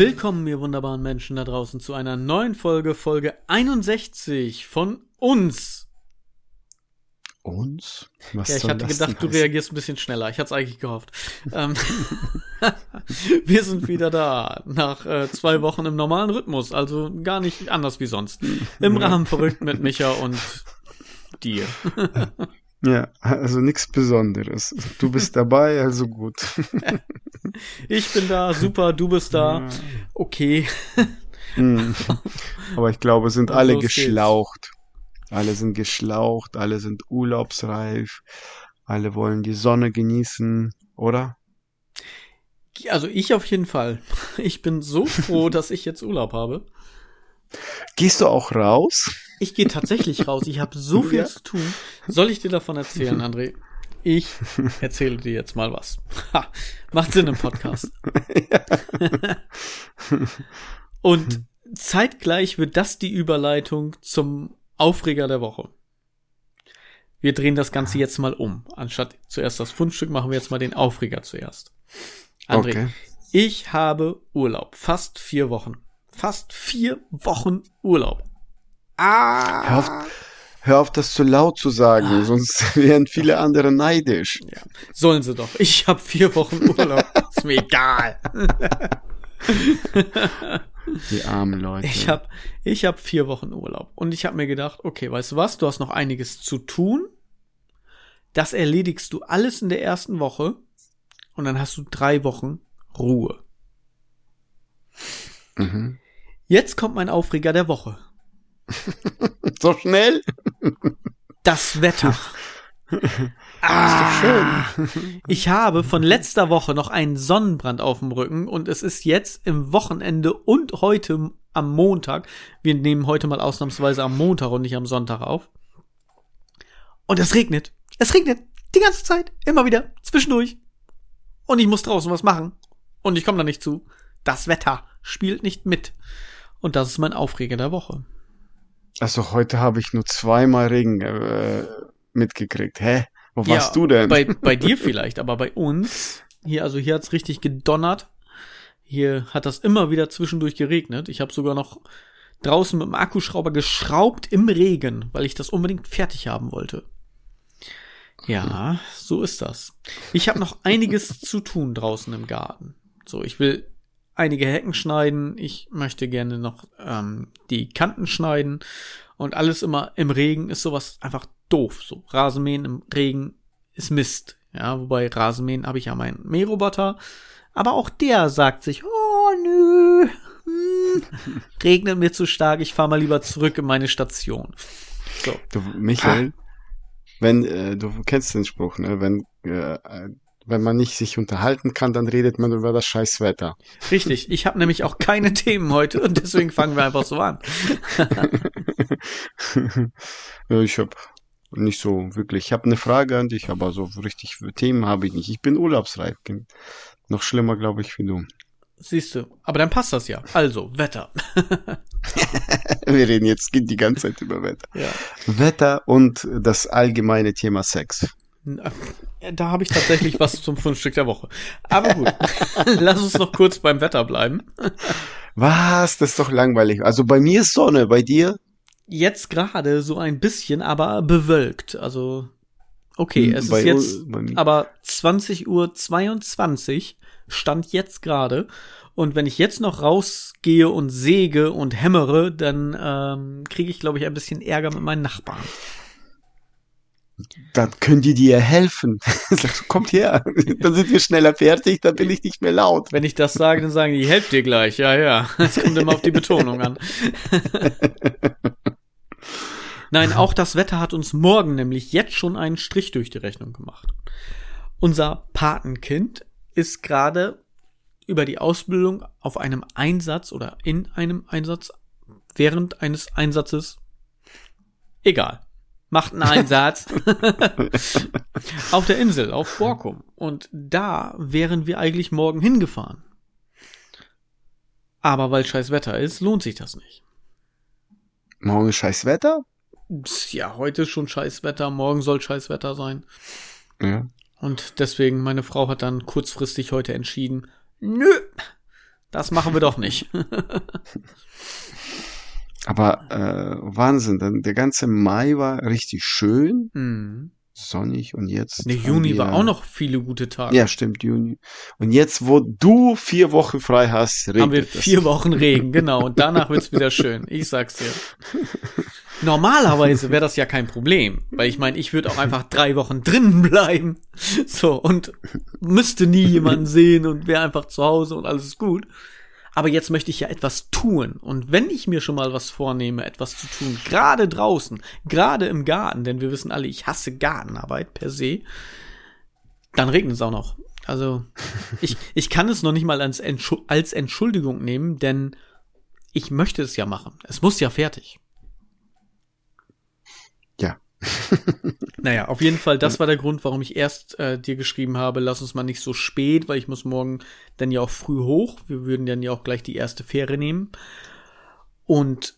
Willkommen, ihr wunderbaren Menschen da draußen, zu einer neuen Folge, Folge 61 von uns. Uns? Was ja, ich hatte gedacht, du reagierst ein bisschen schneller. Ich hatte es eigentlich gehofft. Ähm, wir sind wieder da, nach äh, zwei Wochen im normalen Rhythmus, also gar nicht anders wie sonst. Im Rahmen verrückt mit Micha und dir. Ja, also nichts Besonderes. Du bist dabei, also gut. ich bin da, super, du bist da. Okay. Hm. Aber ich glaube, sind alle geschlaucht. Geht's. Alle sind geschlaucht, alle sind urlaubsreif, alle wollen die Sonne genießen, oder? Also ich auf jeden Fall. Ich bin so froh, dass ich jetzt Urlaub habe. Gehst du auch raus? Ich gehe tatsächlich raus. Ich habe so viel ja. zu tun. Soll ich dir davon erzählen, André? Ich erzähle dir jetzt mal was. Ha, macht Sinn im Podcast. Und zeitgleich wird das die Überleitung zum Aufreger der Woche. Wir drehen das Ganze jetzt mal um. Anstatt zuerst das Fundstück machen wir jetzt mal den Aufreger zuerst. André, okay. ich habe Urlaub. Fast vier Wochen fast vier Wochen Urlaub. Ah. Hör auf, hör auf das zu laut zu sagen, ah. sonst wären viele andere neidisch. Ja. Sollen sie doch. Ich habe vier Wochen Urlaub. Ist mir egal. Die armen Leute. Ich habe ich hab vier Wochen Urlaub. Und ich habe mir gedacht, okay, weißt du was, du hast noch einiges zu tun. Das erledigst du alles in der ersten Woche. Und dann hast du drei Wochen Ruhe. Mhm. Jetzt kommt mein Aufreger der Woche. so schnell? Das Wetter. ah, ich habe von letzter Woche noch einen Sonnenbrand auf dem Rücken und es ist jetzt im Wochenende und heute am Montag. Wir nehmen heute mal ausnahmsweise am Montag und nicht am Sonntag auf. Und es regnet. Es regnet die ganze Zeit, immer wieder, zwischendurch. Und ich muss draußen was machen. Und ich komme da nicht zu. Das Wetter spielt nicht mit. Und das ist mein Aufreger der Woche. Also heute habe ich nur zweimal Regen äh, mitgekriegt. Hä? Wo ja, warst du denn? Bei, bei dir vielleicht, aber bei uns, hier, also hier hat's richtig gedonnert. Hier hat das immer wieder zwischendurch geregnet. Ich habe sogar noch draußen mit dem Akkuschrauber geschraubt im Regen, weil ich das unbedingt fertig haben wollte. Ja, so ist das. Ich habe noch einiges zu tun draußen im Garten. So, ich will einige Hecken schneiden. Ich möchte gerne noch ähm, die Kanten schneiden. Und alles immer im Regen ist sowas einfach doof. So Rasenmähen im Regen ist Mist. Ja, wobei Rasenmähen habe ich ja meinen Mähroboter. Aber auch der sagt sich, oh nö, hm, regnet mir zu stark, ich fahre mal lieber zurück in meine Station. So. Du, Michael, ah. wenn, äh, du kennst den Spruch, ne? Wenn äh, wenn man nicht sich unterhalten kann, dann redet man über das Scheißwetter. Richtig, ich habe nämlich auch keine Themen heute und deswegen fangen wir einfach so an. ich habe nicht so wirklich. Ich habe eine Frage an dich, aber so richtig Themen habe ich nicht. Ich bin urlaubsreif. Noch schlimmer, glaube ich, wie du. Siehst du, aber dann passt das ja. Also, Wetter. Wir reden jetzt die ganze Zeit über Wetter. Ja. Wetter und das allgemeine Thema Sex. Da habe ich tatsächlich was zum Fundstück der Woche. Aber gut, lass uns noch kurz beim Wetter bleiben. Was? Das ist doch langweilig. Also bei mir ist Sonne, bei dir? Jetzt gerade so ein bisschen, aber bewölkt. Also okay, hm, es bei, ist jetzt aber 20 Uhr 22 stand jetzt gerade. Und wenn ich jetzt noch rausgehe und säge und hämmere, dann ähm, kriege ich, glaube ich, ein bisschen Ärger mit meinen Nachbarn dann können die dir helfen. Kommt her, dann sind wir schneller fertig, dann bin ich nicht mehr laut. Wenn ich das sage, dann sagen die, helft dir gleich. Ja, ja. Es kommt immer auf die Betonung an. Nein, auch das Wetter hat uns morgen nämlich jetzt schon einen Strich durch die Rechnung gemacht. Unser Patenkind ist gerade über die Ausbildung auf einem Einsatz oder in einem Einsatz während eines Einsatzes egal macht einen Einsatz auf der Insel, auf Borkum. Und da wären wir eigentlich morgen hingefahren. Aber weil scheiß Wetter ist, lohnt sich das nicht. Morgen ist scheiß Wetter? Ja, heute ist schon scheiß Wetter, morgen soll scheiß Wetter sein. Ja. Und deswegen, meine Frau hat dann kurzfristig heute entschieden, nö, Das machen wir doch nicht. Aber äh, Wahnsinn, dann der ganze Mai war richtig schön. Mhm sonnig und jetzt. Ne, Juni war auch noch viele gute Tage. Ja, stimmt, Juni. Und jetzt, wo du vier Wochen frei hast, regnet Haben wir vier das. Wochen Regen, genau. Und danach wird's wieder schön. Ich sag's dir. Normalerweise wäre das ja kein Problem, weil ich meine, ich würde auch einfach drei Wochen drinnen bleiben. So, und müsste nie jemanden sehen und wäre einfach zu Hause und alles ist gut aber jetzt möchte ich ja etwas tun. Und wenn ich mir schon mal was vornehme, etwas zu tun, gerade draußen, gerade im Garten, denn wir wissen alle, ich hasse Gartenarbeit per se, dann regnet es auch noch. Also ich, ich kann es noch nicht mal als, als Entschuldigung nehmen, denn ich möchte es ja machen. Es muss ja fertig. naja, auf jeden Fall, das war der Grund, warum ich erst äh, dir geschrieben habe, lass uns mal nicht so spät, weil ich muss morgen dann ja auch früh hoch. Wir würden dann ja auch gleich die erste Fähre nehmen. Und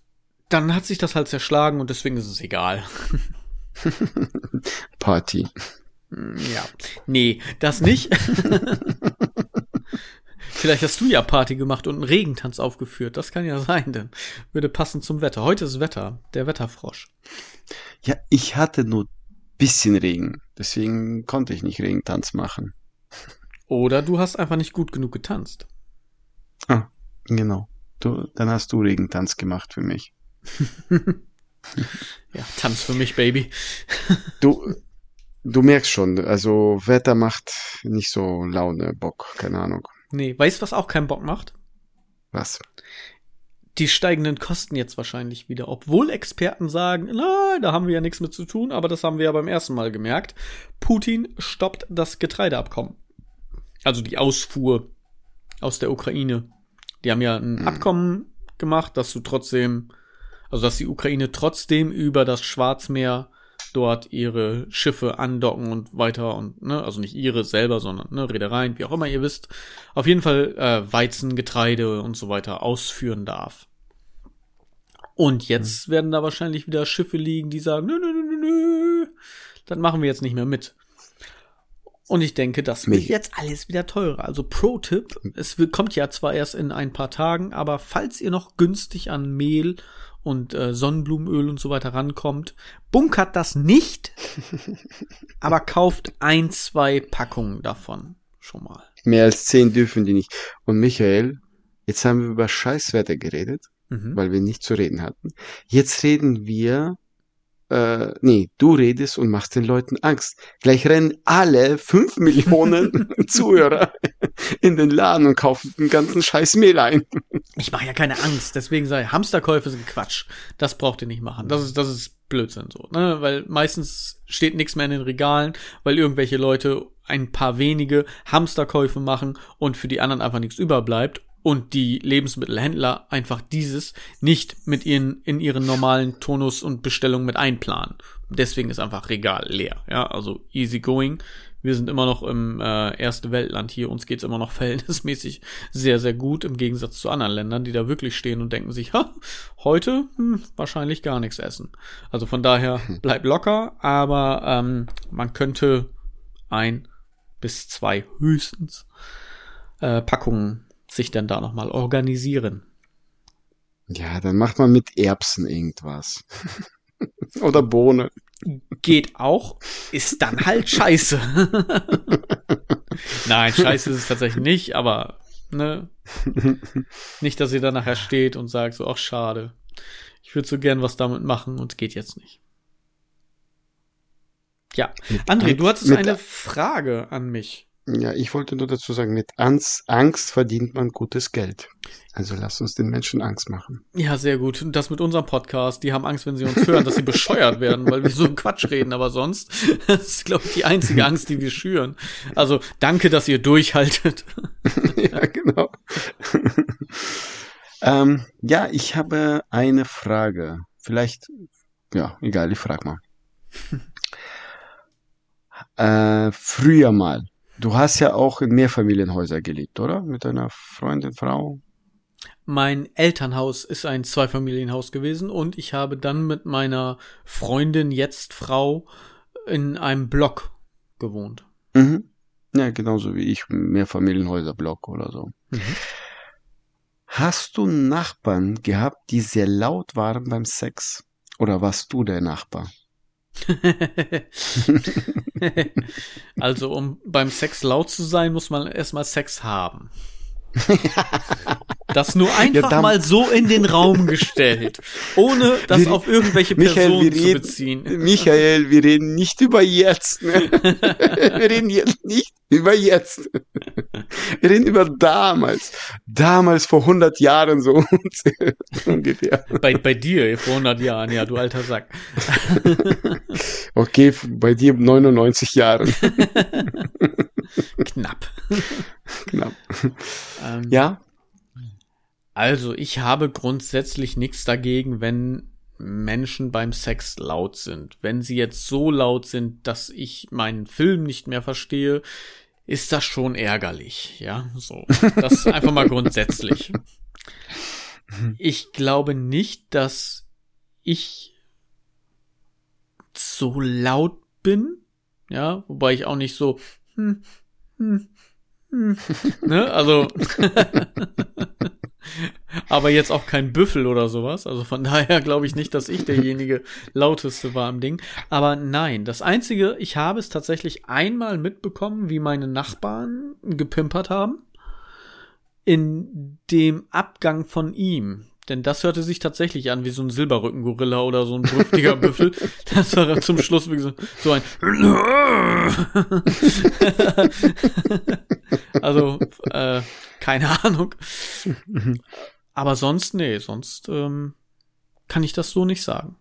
dann hat sich das halt zerschlagen und deswegen ist es egal. Party. Ja. Nee, das nicht. Vielleicht hast du ja Party gemacht und einen Regentanz aufgeführt. Das kann ja sein, denn würde passen zum Wetter. Heute ist Wetter, der Wetterfrosch. Ja, ich hatte nur bisschen Regen. Deswegen konnte ich nicht Regentanz machen. Oder du hast einfach nicht gut genug getanzt. Ah, genau. Du, dann hast du Regentanz gemacht für mich. ja, Tanz für mich, Baby. du, du merkst schon, also Wetter macht nicht so Laune, Bock, keine Ahnung. Nee, weißt du, was auch keinen Bock macht? Was? die steigenden Kosten jetzt wahrscheinlich wieder. Obwohl Experten sagen, nein, da haben wir ja nichts mit zu tun, aber das haben wir ja beim ersten Mal gemerkt. Putin stoppt das Getreideabkommen. Also die Ausfuhr aus der Ukraine. Die haben ja ein hm. Abkommen gemacht, dass du trotzdem, also dass die Ukraine trotzdem über das Schwarzmeer dort ihre Schiffe andocken und weiter und, ne, also nicht ihre selber, sondern, ne, Reedereien, wie auch immer ihr wisst, auf jeden Fall äh, Weizen, Getreide und so weiter ausführen darf. Und jetzt mhm. werden da wahrscheinlich wieder Schiffe liegen, die sagen, nö, nö, nö, nö, nö, das machen wir jetzt nicht mehr mit. Und ich denke, das wird jetzt alles wieder teurer. Also Pro-Tipp, es kommt ja zwar erst in ein paar Tagen, aber falls ihr noch günstig an Mehl und äh, Sonnenblumenöl und so weiter rankommt. Bunkert das nicht, aber kauft ein, zwei Packungen davon schon mal. Mehr als zehn dürfen die nicht. Und Michael, jetzt haben wir über Scheißwetter geredet, mhm. weil wir nicht zu reden hatten. Jetzt reden wir äh, nee, du redest und machst den Leuten Angst. Gleich rennen alle fünf Millionen Zuhörer in den Laden und kaufen den ganzen Scheiß Mehl ein. Ich mache ja keine Angst, deswegen sei Hamsterkäufe sind Quatsch. Das braucht ihr nicht machen. Das ist, das ist Blödsinn so, ne? Weil meistens steht nichts mehr in den Regalen, weil irgendwelche Leute ein paar wenige Hamsterkäufe machen und für die anderen einfach nichts überbleibt und die Lebensmittelhändler einfach dieses nicht mit ihren in ihren normalen Tonus und Bestellungen mit einplanen. Deswegen ist einfach Regal leer. Ja, also easy going. Wir sind immer noch im äh, erste Weltland hier. Uns geht's immer noch verhältnismäßig sehr, sehr gut im Gegensatz zu anderen Ländern, die da wirklich stehen und denken sich, ha, heute hm, wahrscheinlich gar nichts essen. Also von daher bleibt locker, aber ähm, man könnte ein bis zwei höchstens äh, Packungen sich denn da nochmal organisieren? Ja, dann macht man mit Erbsen irgendwas. Oder Bohne. Geht auch, ist dann halt scheiße. Nein, scheiße ist es tatsächlich nicht, aber ne? Nicht, dass ihr da nachher steht und sagt so, ach schade. Ich würde so gern was damit machen und es geht jetzt nicht. Ja, André, du hattest eine Frage an mich. Ja, ich wollte nur dazu sagen, mit Angst verdient man gutes Geld. Also lass uns den Menschen Angst machen. Ja, sehr gut. Und das mit unserem Podcast. Die haben Angst, wenn sie uns hören, dass sie bescheuert werden, weil wir so Quatsch reden. Aber sonst, das ist, glaube ich, die einzige Angst, die wir schüren. Also danke, dass ihr durchhaltet. ja, genau. ähm, ja, ich habe eine Frage. Vielleicht, ja, egal, ich frag mal. äh, früher mal Du hast ja auch in Mehrfamilienhäuser gelebt, oder? Mit deiner Freundin, Frau? Mein Elternhaus ist ein Zweifamilienhaus gewesen und ich habe dann mit meiner Freundin, jetzt Frau, in einem Block gewohnt. Mhm. Ja, genauso wie ich, Mehrfamilienhäuser-Block oder so. Mhm. Hast du Nachbarn gehabt, die sehr laut waren beim Sex? Oder warst du der Nachbar? also, um beim Sex laut zu sein, muss man erstmal Sex haben. Das nur einfach ja, mal so in den Raum gestellt, ohne das wir, auf irgendwelche Personen Michael, zu reden, beziehen. Michael, wir reden nicht über jetzt. Ne? wir reden jetzt nicht über jetzt. Wir reden über damals. Damals vor 100 Jahren so ungefähr. Bei, bei dir vor 100 Jahren, ja, du alter Sack. okay, bei dir 99 Jahren. Knapp. Knapp. Ähm, ja, also, ich habe grundsätzlich nichts dagegen, wenn Menschen beim Sex laut sind. Wenn sie jetzt so laut sind, dass ich meinen Film nicht mehr verstehe, ist das schon ärgerlich. Ja, so. Das ist einfach mal grundsätzlich. Ich glaube nicht, dass ich so laut bin. Ja, wobei ich auch nicht so, hm, hm, hm, ne, also, aber jetzt auch kein Büffel oder sowas. Also von daher glaube ich nicht, dass ich derjenige lauteste war im Ding. Aber nein, das einzige, ich habe es tatsächlich einmal mitbekommen, wie meine Nachbarn gepimpert haben. In dem Abgang von ihm. Denn das hörte sich tatsächlich an wie so ein Silberrückengorilla oder so ein dürftiger Büffel. Das war zum Schluss wie so, so ein. also, äh, keine Ahnung. Aber sonst, nee, sonst ähm, kann ich das so nicht sagen.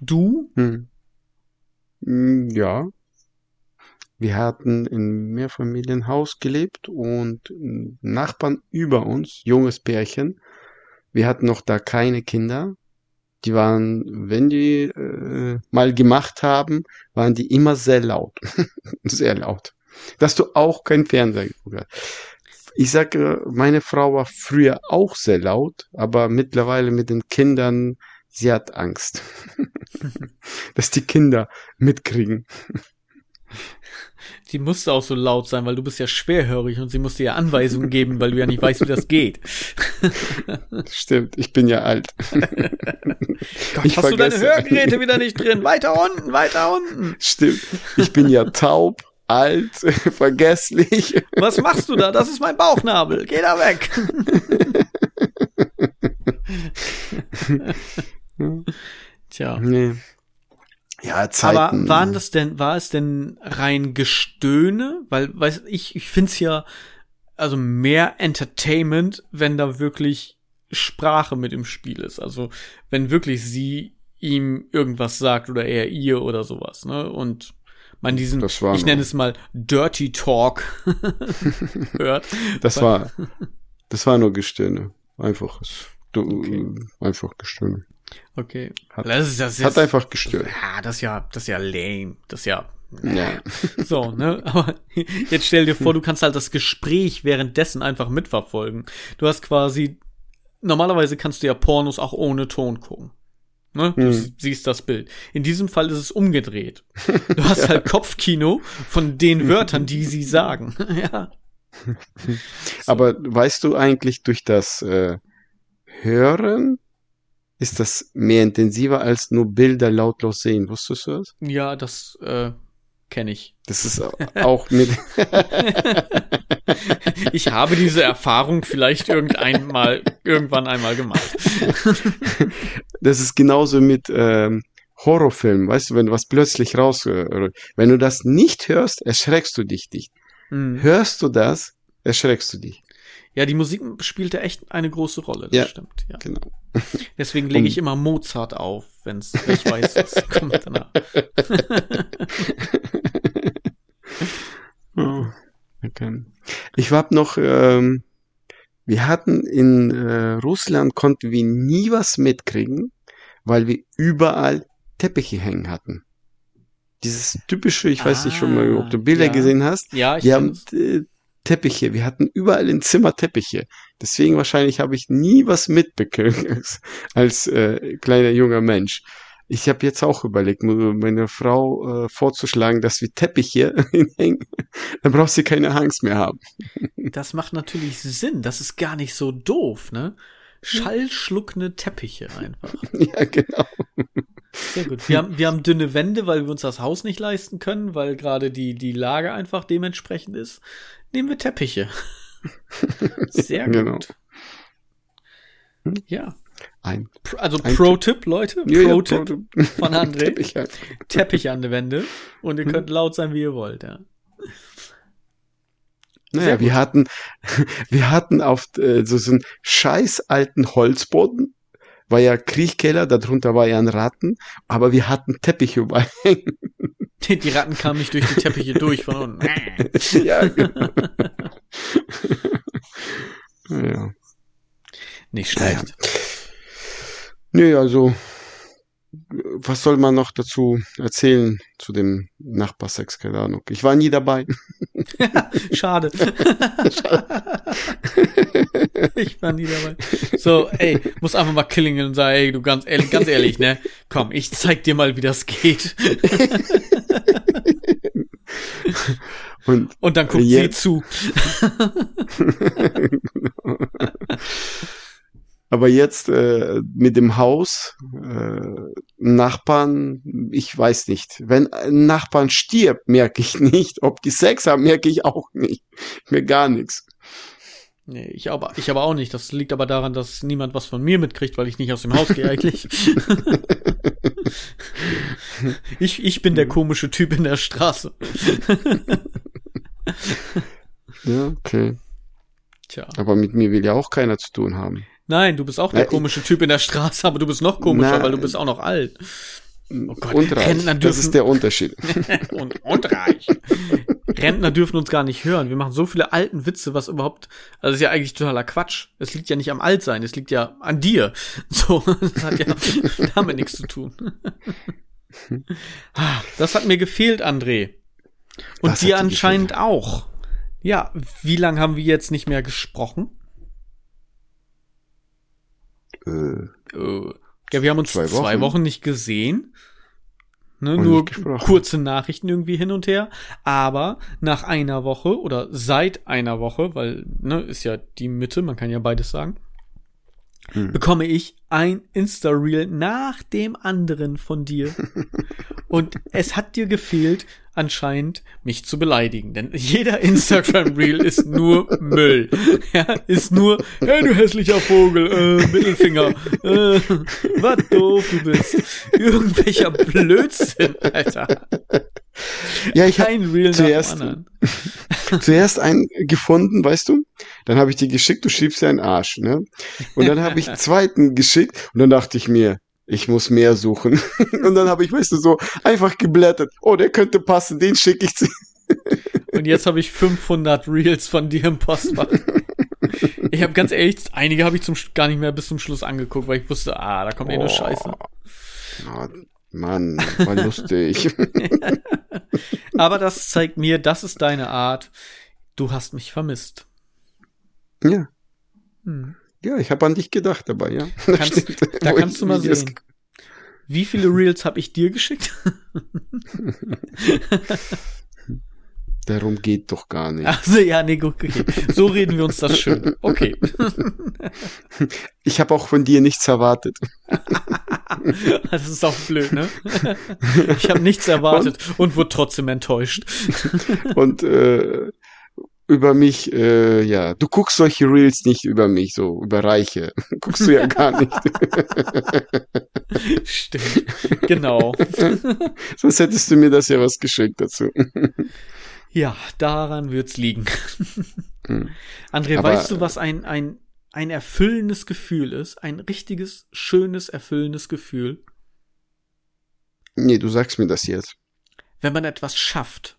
Du? Hm. hm ja. Wir hatten in Mehrfamilienhaus gelebt und Nachbarn über uns, junges Pärchen. Wir hatten noch da keine Kinder. Die waren, wenn die äh, mal gemacht haben, waren die immer sehr laut. sehr laut dass du auch kein Fernseher geguckt hast. Ich sage, meine Frau war früher auch sehr laut, aber mittlerweile mit den Kindern, sie hat Angst, dass die Kinder mitkriegen. Die musste auch so laut sein, weil du bist ja schwerhörig und sie musste ja Anweisungen geben, weil du ja nicht weißt, wie das geht. Stimmt, ich bin ja alt. Gott, ich hast du deine Hörgeräte wieder nicht drin? Weiter unten, weiter unten. Stimmt, ich bin ja taub alt, vergesslich. Was machst du da? Das ist mein Bauchnabel. Geh da weg. Tja. Nee. Ja, Zeiten. Aber waren das denn, war es denn rein Gestöhne? Weil, weiß ich, ich find's ja, also mehr Entertainment, wenn da wirklich Sprache mit im Spiel ist. Also, wenn wirklich sie ihm irgendwas sagt oder er ihr oder sowas, ne? Und man diesen, ich nenne es mal Dirty Talk hört. Das war, das war nur Gestöhne. Einfaches, okay. einfach Gestöhne. Okay. Hat, das ist, das ist, hat einfach gestört. Ja, das ist ja, das ist ja lame. Das ist ja, ja. So, ne? Aber jetzt stell dir vor, du kannst halt das Gespräch währenddessen einfach mitverfolgen. Du hast quasi, normalerweise kannst du ja Pornos auch ohne Ton gucken. Ne? Du hm. siehst das Bild. In diesem Fall ist es umgedreht. Du hast halt Kopfkino von den Wörtern, die sie sagen. ja. Aber weißt du eigentlich durch das äh, Hören ist das mehr intensiver als nur Bilder lautlos sehen. Wusstest du das? Ja, das äh, kenne ich. Das ist auch mit. ich habe diese Erfahrung vielleicht irgendeinmal, irgendwann einmal gemacht. das ist genauso mit ähm, Horrorfilmen, weißt du, wenn was plötzlich raus, äh, wenn du das nicht hörst, erschreckst du dich nicht. Mhm. Hörst du das, erschreckst du dich. Ja, die Musik spielte echt eine große Rolle, das ja, stimmt. Ja. Genau. Deswegen lege ich immer Mozart auf, wenn's, wenn ich weiß, was kommt danach. oh, okay. Ich hab noch, ähm, wir hatten in äh, Russland konnten wir nie was mitkriegen, weil wir überall Teppiche hängen hatten. Dieses typische, ich weiß ah, nicht schon mal, ob du Bilder ja. gesehen hast. Ja, ich wir haben äh, Teppiche. Wir hatten überall im Zimmer Teppiche. Deswegen wahrscheinlich habe ich nie was mitbekommen als, als äh, kleiner junger Mensch. Ich habe jetzt auch überlegt, meine Frau äh, vorzuschlagen, dass wir Teppiche hinhängen. Dann brauchst du keine Angst mehr haben. Das macht natürlich Sinn. Das ist gar nicht so doof, ne? Schallschluckende Teppiche einfach. Ja, genau. Sehr gut. Wir haben, wir haben dünne Wände, weil wir uns das Haus nicht leisten können, weil gerade die, die Lage einfach dementsprechend ist. Nehmen wir Teppiche. Sehr genau. gut. Genau. Ja. Ein, also Pro-Tipp, Leute. Pro-Tipp ja, Pro von André. Teppich, halt. Teppich an der Wände. Und ihr könnt laut sein, wie ihr wollt, ja. Naja, wir hatten, wir hatten auf äh, so, so einen scheiß alten Holzboden, war ja Kriechkeller, darunter war ja ein Ratten, aber wir hatten Teppiche überall Die Ratten kamen nicht durch die Teppiche durch von unten. ja, genau. ja. Nicht schlecht. Ja. Nee, also, was soll man noch dazu erzählen zu dem Nachbarsex? Keine Ahnung. Ich war nie dabei. Schade. ich war nie dabei. So, ey, muss einfach mal klingeln und sagen, ey, du ganz ehrlich, ganz ehrlich, ne? Komm, ich zeig dir mal, wie das geht. und, und dann guckt sie zu. Aber jetzt äh, mit dem Haus, äh, Nachbarn, ich weiß nicht. Wenn ein Nachbarn stirbt, merke ich nicht. Ob die Sex haben, merke ich auch nicht. Mir gar nichts. Nee, ich aber, ich aber auch nicht. Das liegt aber daran, dass niemand was von mir mitkriegt, weil ich nicht aus dem Haus gehe eigentlich. ich, ich bin der komische Typ in der Straße. ja, okay. Tja. Aber mit mir will ja auch keiner zu tun haben. Nein, du bist auch der Na, komische Typ in der Straße, aber du bist noch komischer, Na, weil du bist auch noch alt. Oh Gott, und reich. Rentner dürfen, das ist der Unterschied. und, und reich. Rentner dürfen uns gar nicht hören. Wir machen so viele alten Witze, was überhaupt, also das ist ja eigentlich totaler Quatsch. Es liegt ja nicht am Altsein, es liegt ja an dir. So, das hat ja damit nichts zu tun. Ah, das hat mir gefehlt, André. Und das dir anscheinend gefehlt. auch. Ja, wie lange haben wir jetzt nicht mehr gesprochen? Äh, äh, ja, wir haben uns zwei Wochen, zwei Wochen nicht gesehen. Ne, nur kurze Nachrichten irgendwie hin und her. Aber nach einer Woche oder seit einer Woche, weil, ne, ist ja die Mitte, man kann ja beides sagen, hm. bekomme ich ein Insta-Reel nach dem anderen von dir. und es hat dir gefehlt, anscheinend mich zu beleidigen. Denn jeder Instagram-Reel ist nur Müll. Ja, ist nur, hey du hässlicher Vogel, äh, Mittelfinger, äh, was doof du bist. Irgendwelcher Blödsinn, Alter. Ja, ich habe zuerst, zuerst einen gefunden, weißt du? Dann habe ich die geschickt, du schiebst ja einen Arsch, ne? Und dann habe ich zweiten geschickt und dann dachte ich mir, ich muss mehr suchen. und dann habe ich, weißt du, so einfach geblättert. Oh, der könnte passen, den schicke ich zu. und jetzt habe ich 500 Reels von dir im Postfach. Ich habe ganz ehrlich, einige habe ich zum gar nicht mehr bis zum Schluss angeguckt, weil ich wusste, ah, da kommt eh nur Scheiße. Oh, Mann, war lustig. Aber das zeigt mir, das ist deine Art. Du hast mich vermisst. Ja. Hm. Ja, ich habe an dich gedacht dabei, ja. Kannst, Stimmt, da kannst du mal sehen. Wie viele Reels habe ich dir geschickt? Darum geht doch gar nicht. Also ja, nee, okay. So reden wir uns das schön. Okay. Ich habe auch von dir nichts erwartet. Das ist auch blöd, ne? Ich habe nichts erwartet und, und wurde trotzdem enttäuscht. Und äh, über mich, äh, ja, du guckst solche Reels nicht über mich, so über Reiche. guckst du ja gar nicht. Stimmt, genau. Sonst hättest du mir das ja was geschickt dazu. ja, daran wird's liegen. Hm. André, Aber, weißt du, was ein, ein, ein erfüllendes Gefühl ist? Ein richtiges, schönes, erfüllendes Gefühl? Nee, du sagst mir das jetzt. Wenn man etwas schafft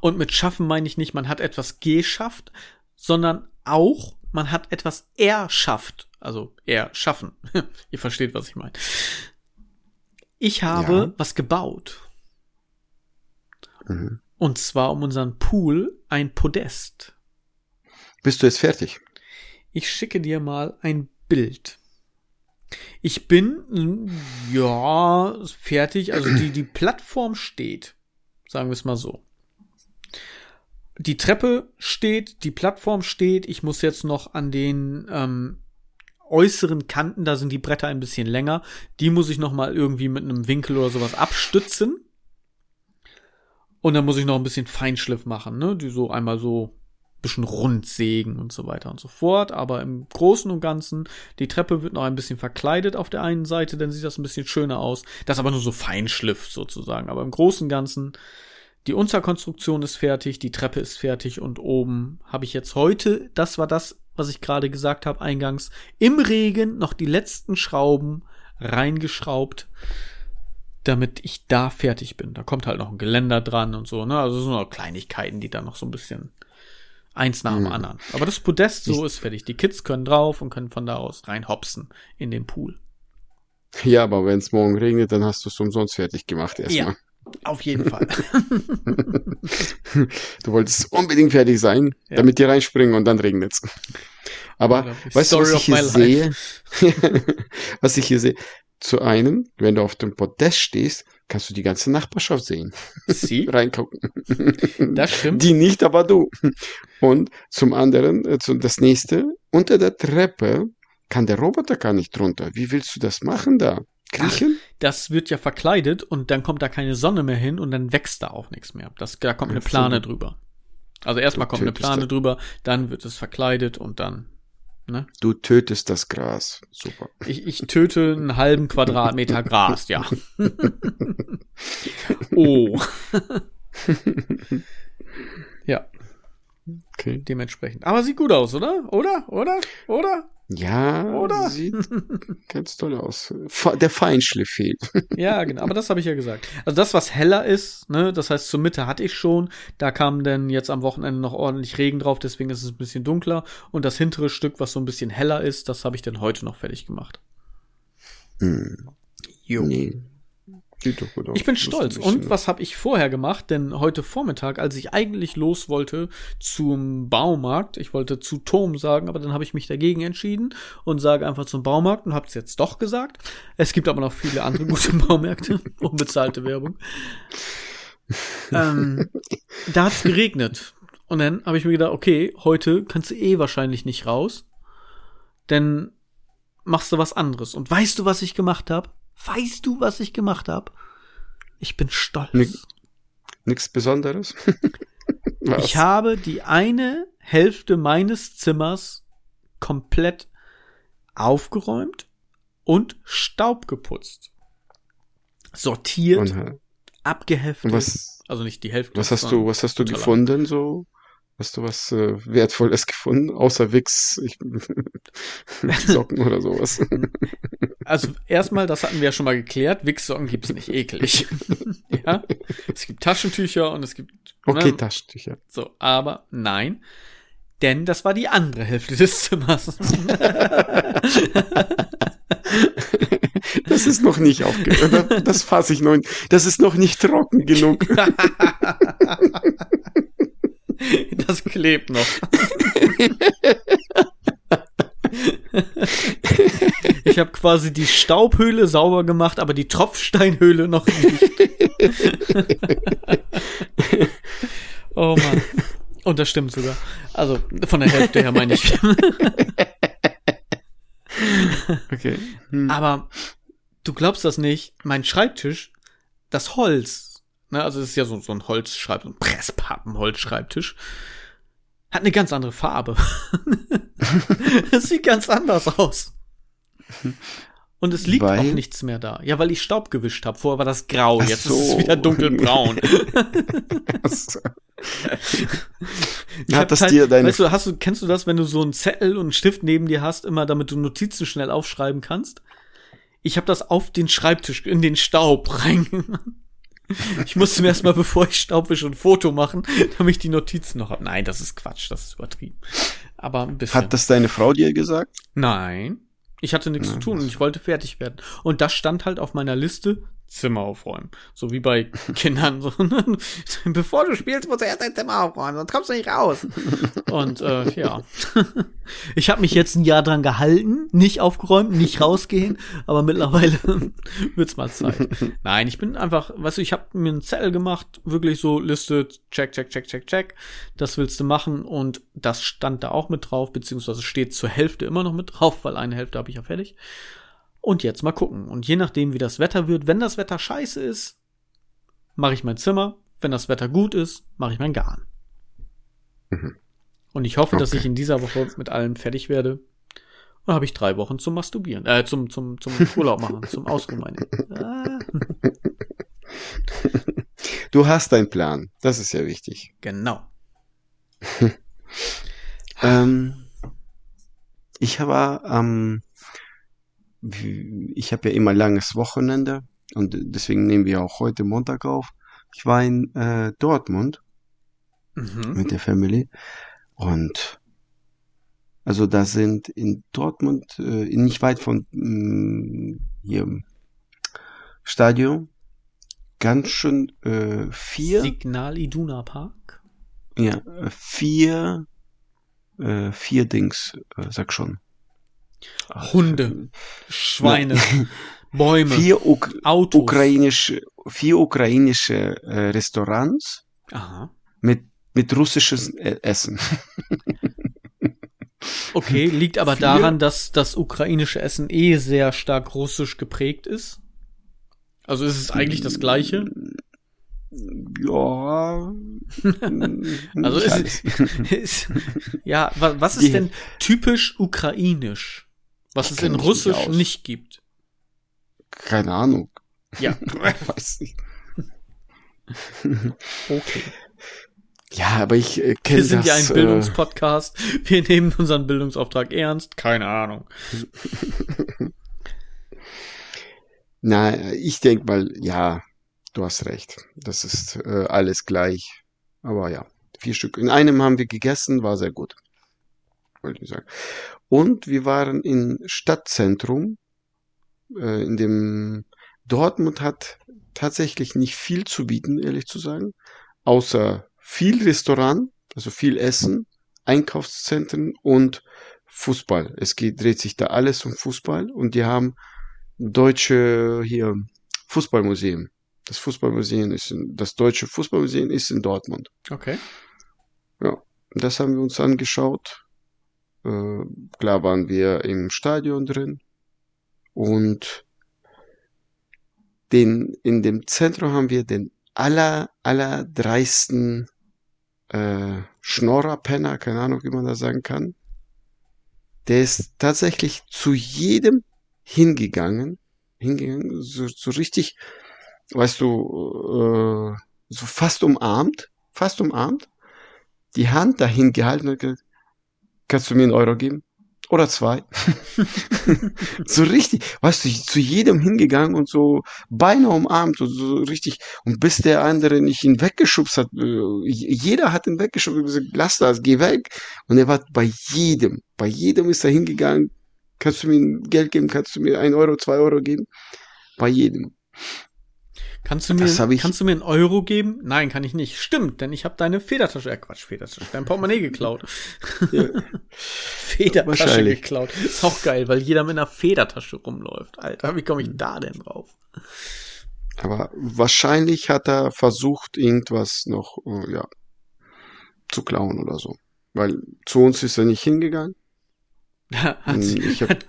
und mit schaffen meine ich nicht, man hat etwas geschafft, sondern auch, man hat etwas erschafft. Also erschaffen. Ihr versteht, was ich meine. Ich habe ja. was gebaut. Mhm. Und zwar um unseren Pool ein Podest. Bist du jetzt fertig? Ich schicke dir mal ein Bild. Ich bin, ja, fertig. Also die, die Plattform steht. Sagen wir es mal so. Die Treppe steht, die Plattform steht. Ich muss jetzt noch an den ähm, äußeren Kanten, da sind die Bretter ein bisschen länger. Die muss ich noch mal irgendwie mit einem Winkel oder sowas abstützen. Und dann muss ich noch ein bisschen Feinschliff machen, ne? Die so einmal so bisschen rund sägen und so weiter und so fort. Aber im Großen und Ganzen, die Treppe wird noch ein bisschen verkleidet auf der einen Seite, dann sieht das ein bisschen schöner aus. Das ist aber nur so Feinschliff sozusagen. Aber im Großen und Ganzen, die Unterkonstruktion ist fertig, die Treppe ist fertig und oben habe ich jetzt heute, das war das, was ich gerade gesagt habe eingangs, im Regen noch die letzten Schrauben reingeschraubt damit ich da fertig bin. Da kommt halt noch ein Geländer dran und so, ne? Also so noch Kleinigkeiten, die da noch so ein bisschen Eins nach dem mhm. anderen. Aber das Podest so ist fertig. Die Kids können drauf und können von da aus rein hopsen in den Pool. Ja, aber wenn es morgen regnet, dann hast du es umsonst fertig gemacht erstmal. Ja, auf jeden Fall. du wolltest unbedingt fertig sein, ja. damit die reinspringen und dann regnet es. Aber weißt du, was ich hier sehe? was ich hier sehe? Zu einem, wenn du auf dem Podest stehst, kannst du die ganze Nachbarschaft sehen. Sie? Reingucken. Das stimmt. Die nicht, aber du. Und zum anderen, äh, das nächste, unter der Treppe kann der Roboter gar nicht drunter. Wie willst du das machen da? Kriechen? Ach, das wird ja verkleidet und dann kommt da keine Sonne mehr hin und dann wächst da auch nichts mehr. Das, da kommt eine Plane drüber. Also erstmal kommt eine Plane drüber, dann wird es verkleidet und dann Ne? Du tötest das Gras. Super. Ich, ich töte einen halben Quadratmeter Gras, ja. oh. ja. Okay. Dementsprechend. Aber sieht gut aus, oder? Oder? Oder? Oder? Ja, oder? Sieht ganz toll aus. Der Feinschliff fehlt. ja, genau. Aber das habe ich ja gesagt. Also das, was heller ist, ne, das heißt zur Mitte hatte ich schon. Da kam dann jetzt am Wochenende noch ordentlich Regen drauf, deswegen ist es ein bisschen dunkler. Und das hintere Stück, was so ein bisschen heller ist, das habe ich dann heute noch fertig gemacht. Hm. Jo. Nee. Sieht doch gut aus. Ich bin stolz. Und was habe ich vorher gemacht? Denn heute Vormittag, als ich eigentlich los wollte zum Baumarkt, ich wollte zu Tom sagen, aber dann habe ich mich dagegen entschieden und sage einfach zum Baumarkt und habe es jetzt doch gesagt. Es gibt aber noch viele andere gute Baumärkte, unbezahlte Werbung. ähm, da hat es geregnet. Und dann habe ich mir gedacht, okay, heute kannst du eh wahrscheinlich nicht raus. Denn machst du was anderes. Und weißt du, was ich gemacht habe? Weißt du, was ich gemacht habe? Ich bin stolz. Nix, nix Besonderes. ich habe die eine Hälfte meines Zimmers komplett aufgeräumt und Staub geputzt. Sortiert, und, abgeheftet. Was, also nicht die Hälfte. Was hast du, was hast du gefunden so? Hast du was äh, Wertvolles gefunden, außer Wix, ich, Socken oder sowas? Also erstmal, das hatten wir ja schon mal geklärt, Wix-Socken gibt's nicht eklig. ja, es gibt Taschentücher und es gibt Okay, ne? Taschentücher. So, aber nein, denn das war die andere Hälfte des Zimmers. das ist noch nicht aufgehört. Das fasse ich noch. Das ist noch nicht trocken genug. Das klebt noch. Ich habe quasi die Staubhöhle sauber gemacht, aber die Tropfsteinhöhle noch nicht. oh Mann. Und das stimmt sogar. Also von der Hälfte her meine ich. okay. Hm. Aber du glaubst das nicht, mein Schreibtisch, das Holz, Ne, also es ist ja so, so ein Holzschreibtisch, ein Presspappenholzschreibtisch. Hat eine ganz andere Farbe. Es sieht ganz anders aus. Und es liegt weil? auch nichts mehr da. Ja, weil ich Staub gewischt habe. Vorher war das grau, jetzt so. ist es wieder dunkelbraun. Hat das halt, dir deine weißt du, hast du, kennst du das, wenn du so einen Zettel und einen Stift neben dir hast, immer damit du Notizen schnell aufschreiben kannst? Ich habe das auf den Schreibtisch, in den Staub reingemacht. Ich musste mir erstmal, bevor ich staubwische, ein Foto machen, damit ich die Notizen noch habe. Nein, das ist Quatsch, das ist übertrieben. Aber ein bisschen. Hat das deine Frau dir gesagt? Nein. Ich hatte nichts Nein, zu tun und ich wollte fertig werden. Und das stand halt auf meiner Liste Zimmer aufräumen. So wie bei Kindern. So, ne? Bevor du spielst, musst du erst dein Zimmer aufräumen, sonst kommst du nicht raus. Und äh, ja. Ich habe mich jetzt ein Jahr dran gehalten, nicht aufgeräumt, nicht rausgehen, aber mittlerweile wird's mal Zeit. Nein, ich bin einfach, weißt du, ich habe mir einen Zettel gemacht, wirklich so Liste, check, check, check, check, check. Das willst du machen und das stand da auch mit drauf, beziehungsweise steht zur Hälfte immer noch mit drauf, weil eine Hälfte habe ich ja fertig. Und jetzt mal gucken. Und je nachdem, wie das Wetter wird, wenn das Wetter scheiße ist, mache ich mein Zimmer. Wenn das Wetter gut ist, mache ich mein Garn. Mhm. Und ich hoffe, okay. dass ich in dieser Woche mit allem fertig werde. Dann habe ich drei Wochen zum Masturbieren, äh, zum, zum, zum Urlaub machen, zum Ausruhen meine ah. Du hast deinen Plan. Das ist ja wichtig. Genau. ähm, ich habe am ich habe ja immer langes Wochenende und deswegen nehmen wir auch heute Montag auf. Ich war in äh, Dortmund mhm. mit der Family und also da sind in Dortmund äh, nicht weit von mh, mm, hier Stadion ganz schön äh, vier Signal Iduna Park. Ja, vier äh, vier Dings, äh, sag schon. Hunde, Schweine, Bäume, vier Uk Autos. Ukrainische, vier ukrainische äh, Restaurants Aha. mit mit russischem e-, Essen. Okay, liegt aber daran, dass das ukrainische Essen eh sehr stark russisch geprägt ist. Also ist es eigentlich das gleiche? Ja. also ist, ist, ja, was ist denn typisch ukrainisch? Was es in Russisch nicht, nicht gibt. Keine Ahnung. Ja. Weiß nicht. okay. Ja, aber ich äh, kenne das. Wir sind ja ein äh, Bildungspodcast. Wir nehmen unseren Bildungsauftrag ernst. Keine Ahnung. Na, ich denke mal, ja, du hast recht. Das ist äh, alles gleich. Aber ja, vier Stück. In einem haben wir gegessen, war sehr gut. Wollte ich sagen. Und wir waren im Stadtzentrum, äh, in dem Dortmund hat tatsächlich nicht viel zu bieten, ehrlich zu sagen, außer viel Restaurant, also viel Essen, Einkaufszentren und Fußball. Es geht, dreht sich da alles um Fußball und die haben deutsche hier Fußballmuseum. Das Fußballmuseum ist in, das deutsche Fußballmuseum ist in Dortmund. Okay. Ja, das haben wir uns angeschaut. Äh, klar waren wir im Stadion drin und den, in dem Zentrum haben wir den aller, aller dreisten äh, Schnorrerpenner, keine Ahnung, wie man das sagen kann. Der ist tatsächlich zu jedem hingegangen, hingegangen, so, so richtig, weißt du, äh, so fast umarmt, fast umarmt, die Hand dahin gehalten und gesagt, Kannst du mir einen Euro geben? Oder zwei. so richtig, weißt du, zu jedem hingegangen und so beinahe umarmt und so richtig. Und bis der andere nicht ihn weggeschubst hat, äh, jeder hat ihn weggeschubst und gesagt, lass das, geh weg. Und er war bei jedem, bei jedem ist er hingegangen. Kannst du mir Geld geben? Kannst du mir ein Euro, zwei Euro geben? Bei jedem. Kannst du mir, kannst du mir einen Euro geben? Nein, kann ich nicht. Stimmt, denn ich habe deine Federtasche, äh Quatsch, Federtasche, dein Portemonnaie geklaut. Ja. Federtasche geklaut. Ist auch geil, weil jeder mit einer Federtasche rumläuft. Alter, wie komme ich da denn drauf? Aber wahrscheinlich hat er versucht, irgendwas noch, äh, ja, zu klauen oder so. Weil zu uns ist er nicht hingegangen. hat, hm, ich hab... hat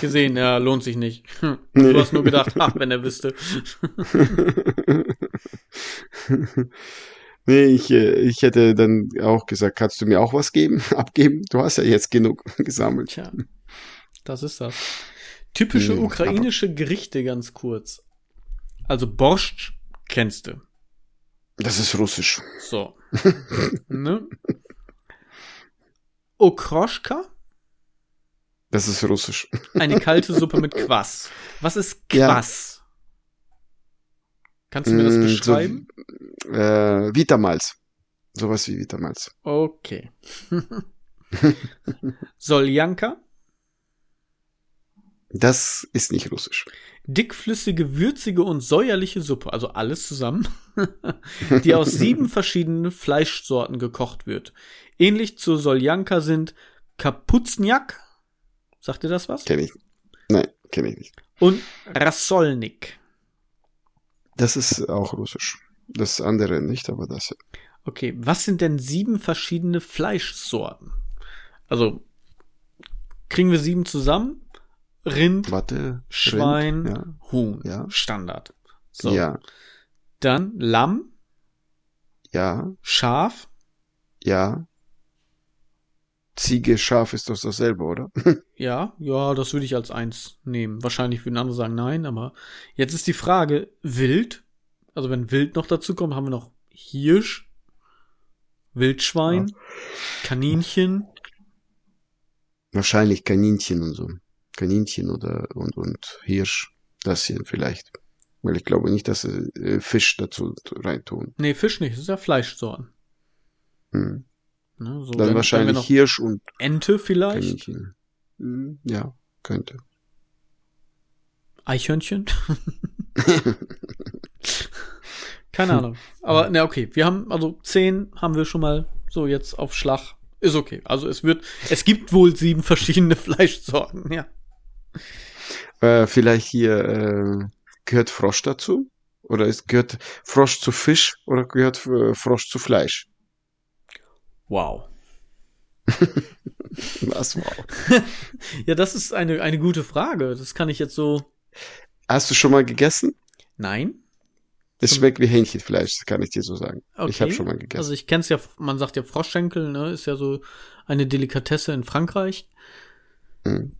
gesehen, ja, lohnt sich nicht. Du hast nur gedacht, ach, wenn er wüsste. nee, ich, äh, ich hätte dann auch gesagt, kannst du mir auch was geben, abgeben? Du hast ja jetzt genug gesammelt. Tja, das ist das. Typische hm, ukrainische aber... Gerichte, ganz kurz. Also Borscht kennst du. Das ist russisch. So. ne? Okroschka? Das ist russisch. Eine kalte Suppe mit Quass. Was ist Quass? Ja. Kannst du mir das mm, beschreiben? So, äh, Vitamalz. Sowas wie Vitamalz. Okay. Soljanka? Das ist nicht russisch. dickflüssige, würzige und säuerliche Suppe, also alles zusammen, die aus sieben verschiedenen Fleischsorten gekocht wird. Ähnlich zur Soljanka sind Kapuzniak, sagt ihr das was? Kenn ich. Nein, kenne ich nicht. Und Rasolnik. Das ist auch russisch. Das andere nicht, aber das. Okay, was sind denn sieben verschiedene Fleischsorten? Also, kriegen wir sieben zusammen? Rind, Warte, Schwein, Rind, ja. Huhn. Ja. Standard. So. Ja, Dann Lamm, ja, Schaf, ja. Ziege, Schaf ist doch dasselbe, oder? Ja, ja, das würde ich als eins nehmen. Wahrscheinlich würden andere sagen nein, aber jetzt ist die Frage, Wild. Also wenn Wild noch dazu kommt, haben wir noch Hirsch, Wildschwein, Kaninchen. Wahrscheinlich Kaninchen und so. Kaninchen oder und, und Hirsch. Das hier vielleicht. Weil ich glaube nicht, dass sie äh, Fisch dazu reintun. Nee, Fisch nicht, das ist ja Fleischsorten. Hm. Ne, so, Dann wir wahrscheinlich Hirsch und Ente vielleicht, Kaninchen. Hm, ja, könnte. Eichhörnchen. Keine Ahnung. Aber na okay, wir haben also zehn haben wir schon mal so jetzt auf Schlag. Ist okay. Also es wird, es gibt wohl sieben verschiedene Fleischsorten, ja. Äh, vielleicht hier äh, gehört Frosch dazu? Oder ist, gehört Frosch zu Fisch oder gehört äh, Frosch zu Fleisch? Wow. Was wow. Ja, das ist eine, eine gute Frage. Das kann ich jetzt so. Hast du schon mal gegessen? Nein. Es schmeckt wie Hähnchenfleisch, das kann ich dir so sagen. Okay. Ich habe schon mal gegessen. Also ich kenne es ja, man sagt ja Froschschenkel, ne? Ist ja so eine Delikatesse in Frankreich. Mhm.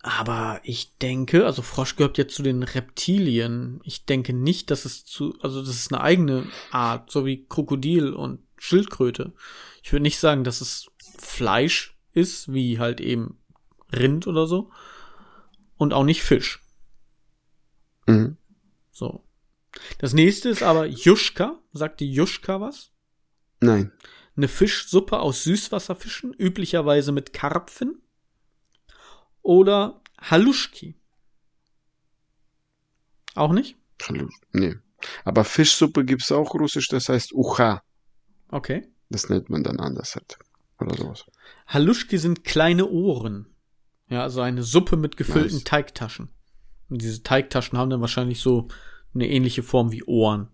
Aber ich denke, also Frosch gehört ja zu den Reptilien. Ich denke nicht, dass es zu, also das ist eine eigene Art, so wie Krokodil und Schildkröte. Ich würde nicht sagen, dass es Fleisch ist, wie halt eben Rind oder so. Und auch nicht Fisch. Mhm. So. Das nächste ist aber Juschka. Sagt die Juschka was? Nein. Eine Fischsuppe aus Süßwasserfischen, üblicherweise mit Karpfen. Oder Haluschki. Auch nicht? Nee. Aber Fischsuppe gibt's auch russisch, das heißt Ucha. Okay. Das nennt man dann anders halt. Oder sowas. Haluschki sind kleine Ohren. Ja, also eine Suppe mit gefüllten Nice. Teigtaschen. Und diese Teigtaschen haben dann wahrscheinlich so eine ähnliche Form wie Ohren.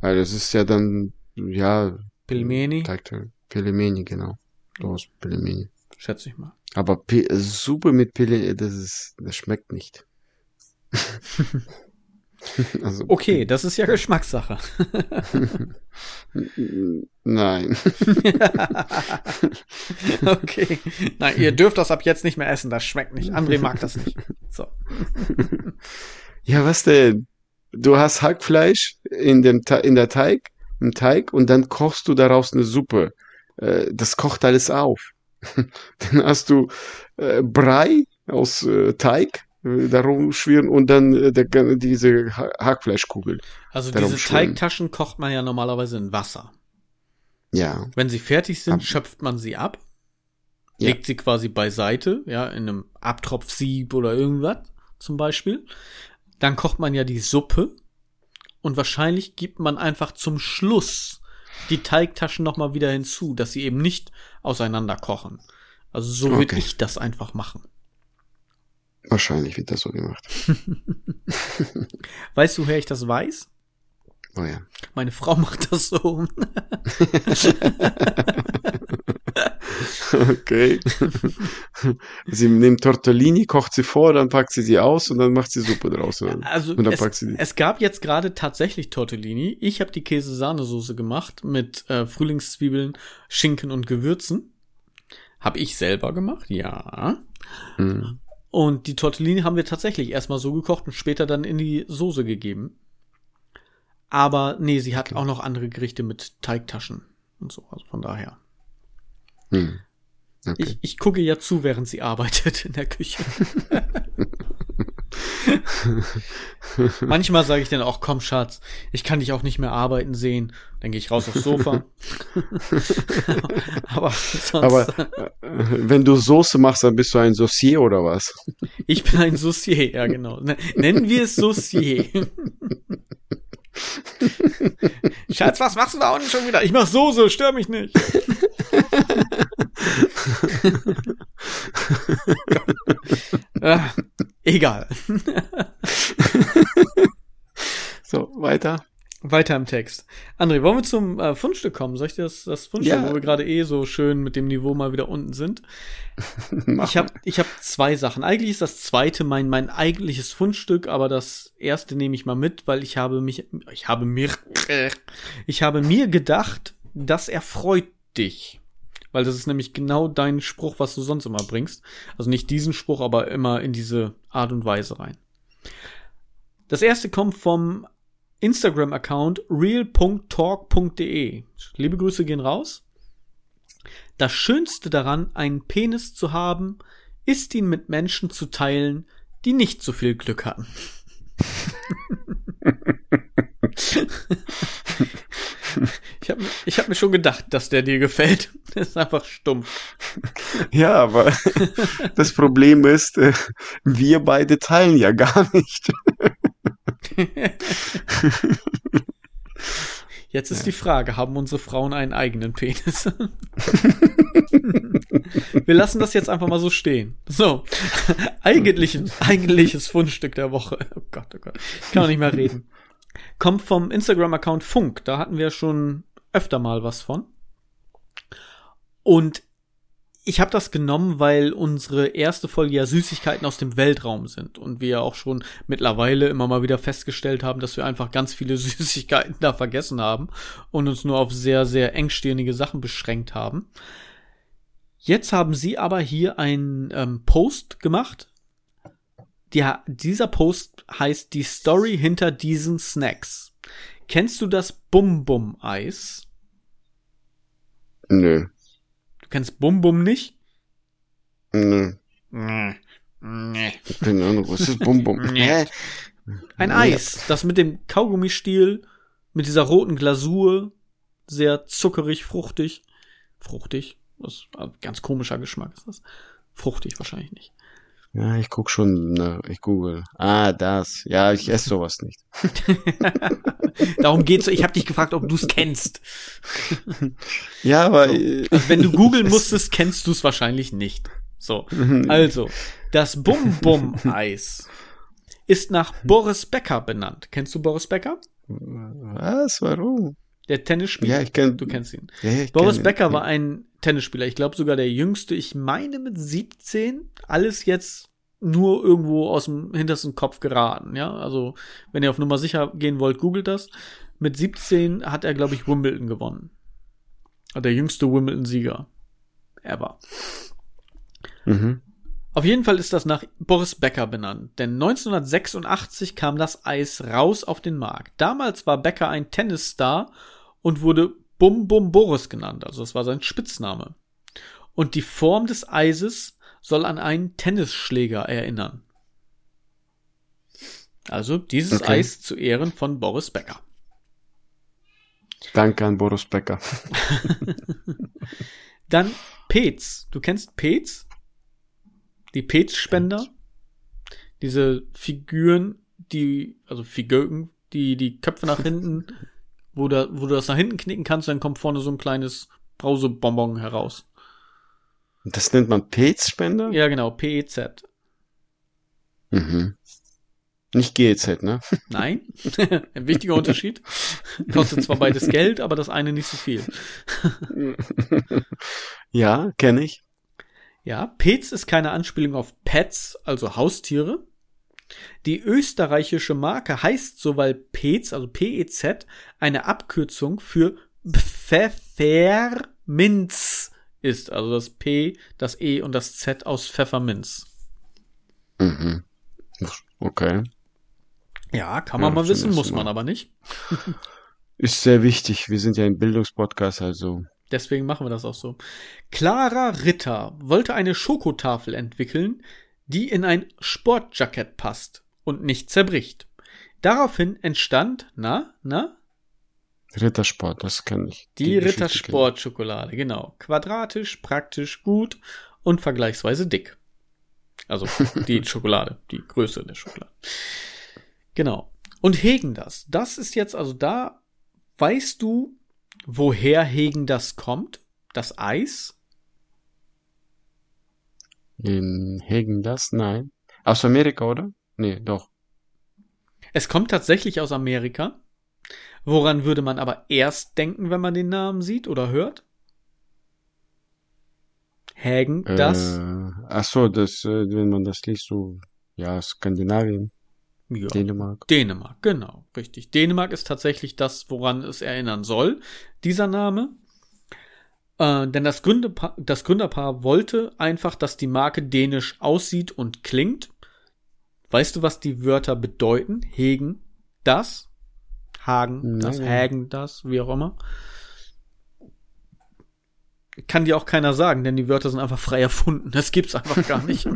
Also das ist ja dann, ja, Pelmeni, Teigteil. Pelemeni, genau. Aus Pelemeni. schätze ich mal. Aber Pe Suppe mit Pele, das ist, das schmeckt nicht. also, Okay, das ist ja Geschmackssache. Nein. okay. Nein, ihr dürft das ab jetzt nicht mehr essen, das schmeckt nicht. André mag das nicht. So. Ja, was denn? Du hast Hackfleisch in dem in der Teig, im Teig und dann kochst du daraus eine Suppe. Äh, das kocht alles auf. Dann hast du äh, Brei aus äh, Teig darum schwirren und dann äh, der, diese ha Hackfleischkugel. Also diese schwimmen. Teigtaschen kocht man ja normalerweise in Wasser. Ja. Wenn sie fertig sind, Ab- schöpft man sie ab, Ja. legt sie quasi beiseite, ja, in einem Abtropfsieb oder irgendwas zum Beispiel. Dann kocht man ja die Suppe und wahrscheinlich gibt man einfach zum Schluss die Teigtaschen nochmal wieder hinzu, dass sie eben nicht auseinander kochen. Also so würde Okay. ich das einfach machen. Wahrscheinlich wird das so gemacht. Weißt du, woher ich das weiß? Oh ja. Meine Frau macht das so. Okay. sie nimmt Tortellini, kocht sie vor, dann packt sie sie aus und dann macht sie Suppe draus. oder? Also und dann es, packt sie die. es gab jetzt gerade tatsächlich Tortellini. Ich habe die Käse-Sahnesoße gemacht mit äh, Frühlingszwiebeln, Schinken und Gewürzen. Habe ich selber gemacht, ja. Hm. Und die Tortellini haben wir tatsächlich erstmal so gekocht und später dann in die Soße gegeben. Aber nee, sie hat auch noch andere Gerichte mit Teigtaschen und so. Also von daher. Hm. Okay. Ich, ich gucke ja zu, während sie arbeitet in der Küche. Manchmal sage ich dann auch, komm Schatz, ich kann dich auch nicht mehr arbeiten sehen. Dann gehe ich raus aufs Sofa. Aber sonst. Aber äh, wenn du Soße machst, dann bist du ein Saucier oder was? Ich bin ein Saucier, ja genau. Nennen wir es Saucier. Schatz, was machst du da unten schon wieder? Ich mach Soße, stör mich nicht. ah, egal. so, weiter. Weiter im Text. André, wollen wir zum äh, Fundstück kommen? Soll ich dir das, das Fundstück, ja. wo wir gerade eh so schön mit dem Niveau mal wieder unten sind? ich habe ich hab zwei Sachen. Eigentlich ist das zweite mein, mein eigentliches Fundstück, aber das erste nehme ich mal mit, weil ich habe mich, ich habe mir, ich habe mir gedacht, das erfreut dich. Weil das ist nämlich genau dein Spruch, was du sonst immer bringst. Also nicht diesen Spruch, aber immer in diese Art und Weise rein. Das erste kommt vom Instagram-Account real.talk.de. Liebe Grüße gehen raus. Das Schönste daran, einen Penis zu haben, ist ihn mit Menschen zu teilen, die nicht so viel Glück hatten. ich habe ich hab mir schon gedacht, dass der dir gefällt. Der ist einfach stumpf. Ja, aber das Problem ist, äh, wir beide teilen ja gar nicht. Jetzt ist ja. die Frage, haben unsere Frauen einen eigenen Penis? Wir lassen das jetzt einfach mal so stehen. So, eigentlich, eigentliches Fundstück der Woche. Oh Gott, oh Gott. Ich kann auch nicht mehr reden. Kommt vom Instagram-Account Funk. Da hatten wir schon öfter mal was von. Und ich habe das genommen, weil unsere erste Folge ja Süßigkeiten aus dem Weltraum sind und wir ja auch schon mittlerweile immer mal wieder festgestellt haben, dass wir einfach ganz viele Süßigkeiten da vergessen haben und uns nur auf sehr, sehr engstirnige Sachen beschränkt haben. Jetzt haben sie aber hier einen ähm, Post gemacht. Die, dieser Post heißt die Story hinter diesen Snacks. Kennst du das Bum Bum Eis? Nö. Du kennst Bum Bum nicht? Nö. Nee. Nee. Keine Ahnung, was ist Bum Bum? Nee. Ein Eis, das mit dem Kaugummistiel, mit dieser roten Glasur, sehr zuckerig, fruchtig. Fruchtig? Das ist ganz komischer Geschmack ist das. Fruchtig wahrscheinlich nicht. Ja, ich guck schon, na, ich google. Ah, das. Ja, ich esse sowas nicht. Darum geht's. Ich habe dich gefragt, ob du es kennst. ja, aber so. also, wenn du googeln musstest, kennst du es wahrscheinlich nicht. So, also das Bum Bum Eis ist nach Boris Becker benannt. Kennst du Boris Becker? Was? Warum? Der Tennisspieler. Ja, ich kenn, Du kennst ihn. Ja, Boris Becker ihn. war ein Tennisspieler. Ich glaube sogar der jüngste. Ich meine mit 17. Alles jetzt nur irgendwo aus dem hintersten Kopf geraten. Ja, also wenn ihr auf Nummer sicher gehen wollt, googelt das. Mit 17 hat er, glaube ich, Wimbledon gewonnen. Der jüngste Wimbledon-Sieger ever. Mhm. Auf jeden Fall ist das nach Boris Becker benannt, denn 1986 kam das Eis raus auf den Markt. Damals war Becker ein Tennisstar und wurde Bum Bum Boris genannt, also das war sein Spitzname. Und die Form des Eises soll an einen Tennisschläger erinnern. Also dieses okay. Eis zu Ehren von Boris Becker. Danke an Boris Becker. Dann Pez. Du kennst Pez? Die Pez-Spender? Diese Figuren, die, also Figürken, die die Köpfe nach hinten, wo, da, wo du das nach hinten knicken kannst, dann kommt vorne so ein kleines Brausebonbon heraus. Das nennt man PEZ-Spender? Ja, genau, PEZ. Mhm. Nicht GEZ, ne? Nein, ein wichtiger Unterschied. Kostet zwar beides Geld, aber das eine nicht so viel. ja, kenne ich. Ja, Pets ist keine Anspielung auf Pets, also Haustiere. Die österreichische Marke heißt sowohl Pets, also PEZ, eine Abkürzung für Pfefferminz ist. Also das P, das E und das Z aus Pfefferminz. Mhm. Okay. Ja, kann man ja, mal wissen, muss man aber nicht. ist sehr wichtig. Wir sind ja ein Bildungspodcast, also. Deswegen machen wir das auch so. Clara Ritter wollte eine Schokotafel entwickeln, die in ein Sportjackett passt und nicht zerbricht. Daraufhin entstand, na, na? Rittersport, das kann ich. Die, die Rittersport-Schokolade, genau. Quadratisch, praktisch, gut und vergleichsweise dick. Also die Schokolade, die Größe der Schokolade. Genau. Und Hegen das. Das ist jetzt, also da weißt du, woher Hegen das kommt? Das Eis? In Hegen das? Nein. Aus Amerika, oder? Nee, doch. Es kommt tatsächlich aus Amerika. Woran würde man aber erst denken, wenn man den Namen sieht oder hört? Hagen, das? Äh, ach so, das, äh, wenn man das liest, so, ja, Skandinavien. Ja, Dänemark. Dänemark, genau, richtig. Dänemark ist tatsächlich das, woran es erinnern soll, dieser Name. Äh, denn das, Gründerpaar, das Gründerpaar wollte einfach, dass die Marke dänisch aussieht und klingt. Weißt du, was die Wörter bedeuten? Hegen, das, Hagen, das, Nein. Hagen, das, wie auch immer kann dir auch keiner sagen, denn die Wörter sind einfach frei erfunden. Das gibt's einfach gar nicht.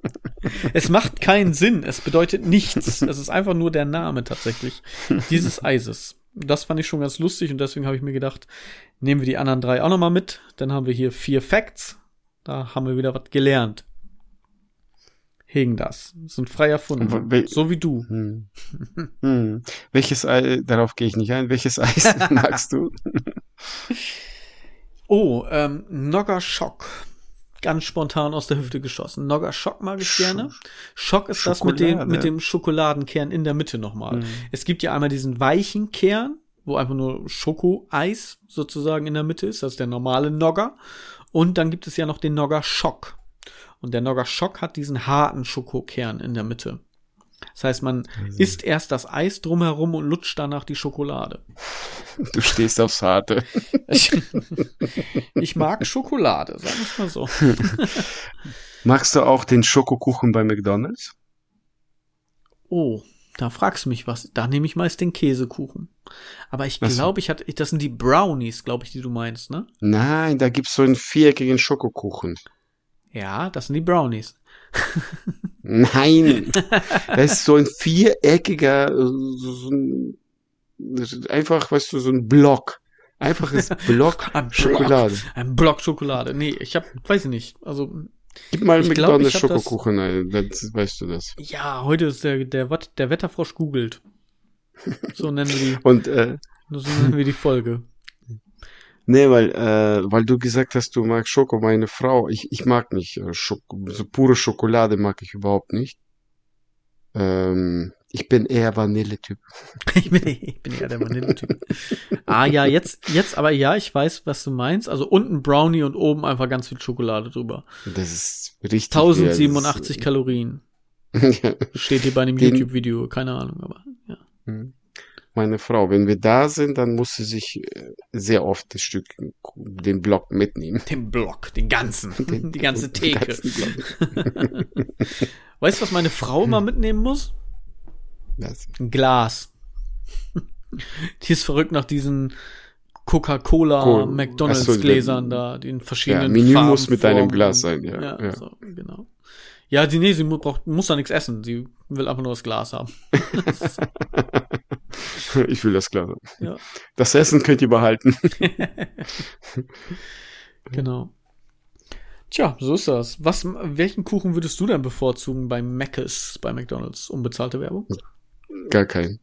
es macht keinen Sinn. Es bedeutet nichts. Es ist einfach nur der Name tatsächlich dieses Eises. Das fand ich schon ganz lustig und deswegen habe ich mir gedacht, nehmen wir die anderen drei auch nochmal mit. Dann haben wir hier vier Facts. Da haben wir wieder was gelernt. Hegen das. Sind frei erfunden. so wie du. Hm. Hm. Welches Ei, darauf gehe ich nicht ein. Welches Eis magst du? Oh, ähm, Nogger Schock. Ganz spontan aus der Hüfte geschossen. Nogger Schock mag ich gerne. Schock ist Schokolade. das mit dem, mit dem Schokoladenkern in der Mitte nochmal. Mhm. Es gibt ja einmal diesen weichen Kern, wo einfach nur Schokoeis sozusagen in der Mitte ist. Das ist der normale Nogger. Und dann gibt es ja noch den Nogger Schock. Und der Nogger Schock hat diesen harten Schokokern in der Mitte. Das heißt, man also. isst erst das Eis drumherum und lutscht danach die Schokolade. Du stehst aufs Harte. Ich, ich mag Schokolade, sagen wir es mal so. Magst du auch den Schokokuchen bei McDonald's? Oh, da fragst du mich was. Da nehme ich meist den Käsekuchen. Aber ich glaube, ich hatte, das sind die Brownies, glaube ich, die du meinst, ne? Nein, da gibt's so einen viereckigen Schokokuchen. Ja, das sind die Brownies. Nein, das ist so ein viereckiger, so ein, einfach, weißt du, so ein Block. Einfaches Block ein Schokolade. Block, ein Block Schokolade. Nee, ich hab, weiß ich nicht. Also Gib mal ich McDonald's glaub, Schokokuchen, ein, dann weißt du das. Ja, heute ist der, der, der Wetterfrosch googelt. So nennen wir die. Und, äh, so nennen wir die Folge. Nee, weil, äh, weil du gesagt hast, du magst Schoko, meine Frau, ich, ich mag nicht äh, Schoko, so pure Schokolade mag ich überhaupt nicht. Ähm, ich bin eher Vanilletyp. ich, bin, ich bin eher der Vanilletyp. ah ja, jetzt, jetzt aber ja, ich weiß, was du meinst. Also unten Brownie und oben einfach ganz viel Schokolade drüber. Das ist richtig. 1087 ja, Kalorien. Steht hier bei einem YouTube-Video, keine Ahnung, aber ja. Meine Frau. Wenn wir da sind, dann muss sie sich äh, sehr oft das Stück, den Block mitnehmen. Den Block, den ganzen, den, die ganze Theke. weißt du, was meine Frau immer mitnehmen muss? Was? Ein Glas. Die ist verrückt nach diesen Coca-Cola, cool. McDonalds-Gläsern so, da, den verschiedenen ja, Menü Farben, muss mit Formen. deinem Glas sein, ja. Ja, ja. So, genau. Ja, sie, nee, sie braucht, muss da nichts essen. Sie will einfach nur das Glas haben. ich will das haben. Ja. Das Essen könnt ihr behalten. genau. Tja, so ist das. Was, welchen Kuchen würdest du denn bevorzugen bei Mc's, bei McDonalds? Unbezahlte Werbung? Gar keinen.